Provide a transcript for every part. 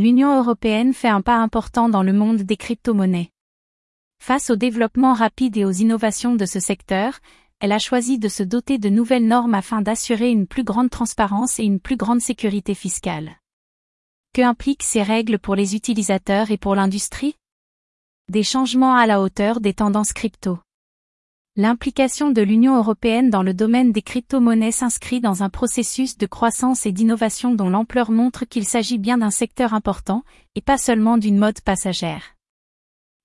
l'Union européenne fait un pas important dans le monde des crypto-monnaies. Face au développement rapide et aux innovations de ce secteur, elle a choisi de se doter de nouvelles normes afin d'assurer une plus grande transparence et une plus grande sécurité fiscale. Que impliquent ces règles pour les utilisateurs et pour l'industrie? Des changements à la hauteur des tendances crypto. L'implication de l'Union européenne dans le domaine des crypto-monnaies s'inscrit dans un processus de croissance et d'innovation dont l'ampleur montre qu'il s'agit bien d'un secteur important, et pas seulement d'une mode passagère.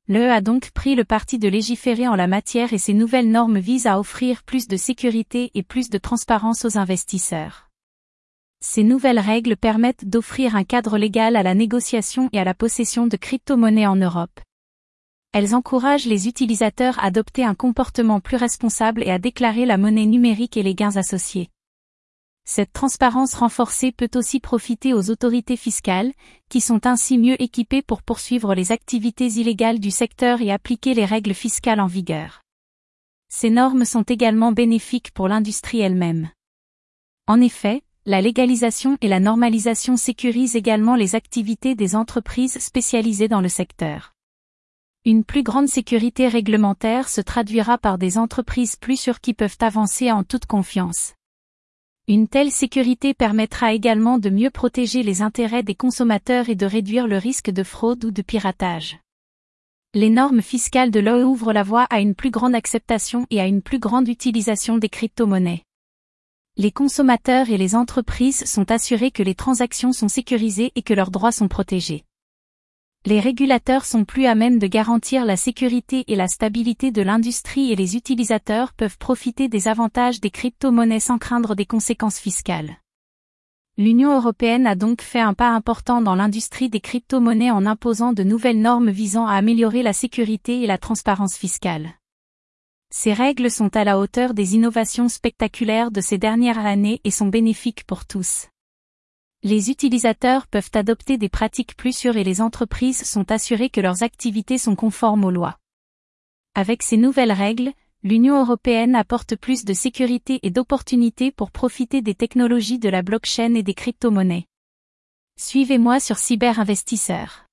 L'EE a donc pris le parti de légiférer en la matière et ces nouvelles normes visent à offrir plus de sécurité et plus de transparence aux investisseurs. Ces nouvelles règles permettent d'offrir un cadre légal à la négociation et à la possession de crypto-monnaies en Europe, elles encouragent les utilisateurs à adopter un comportement plus responsable et à déclarer la monnaie numérique et les gains associés. Cette transparence renforcée peut aussi profiter aux autorités fiscales, qui sont ainsi mieux équipées pour poursuivre les activités illégales du secteur et appliquer les règles fiscales en vigueur. Ces normes sont également bénéfiques pour l'industrie elle-même. En effet, la légalisation et la normalisation sécurisent également les activités des entreprises spécialisées dans le secteur. Une plus grande sécurité réglementaire se traduira par des entreprises plus sûres qui peuvent avancer en toute confiance. Une telle sécurité permettra également de mieux protéger les intérêts des consommateurs et de réduire le risque de fraude ou de piratage. Les normes fiscales de l'OE ouvrent la voie à une plus grande acceptation et à une plus grande utilisation des crypto-monnaies. Les consommateurs et les entreprises sont assurés que les transactions sont sécurisées et que leurs droits sont protégés les régulateurs sont plus à même de garantir la sécurité et la stabilité de l'industrie et les utilisateurs peuvent profiter des avantages des crypto-monnaies sans craindre des conséquences fiscales. L'Union européenne a donc fait un pas important dans l'industrie des crypto-monnaies en imposant de nouvelles normes visant à améliorer la sécurité et la transparence fiscale. Ces règles sont à la hauteur des innovations spectaculaires de ces dernières années et sont bénéfiques pour tous les utilisateurs peuvent adopter des pratiques plus sûres et les entreprises sont assurées que leurs activités sont conformes aux lois. Avec ces nouvelles règles, l'Union européenne apporte plus de sécurité et d'opportunités pour profiter des technologies de la blockchain et des crypto-monnaies. Suivez-moi sur Cyberinvestisseur.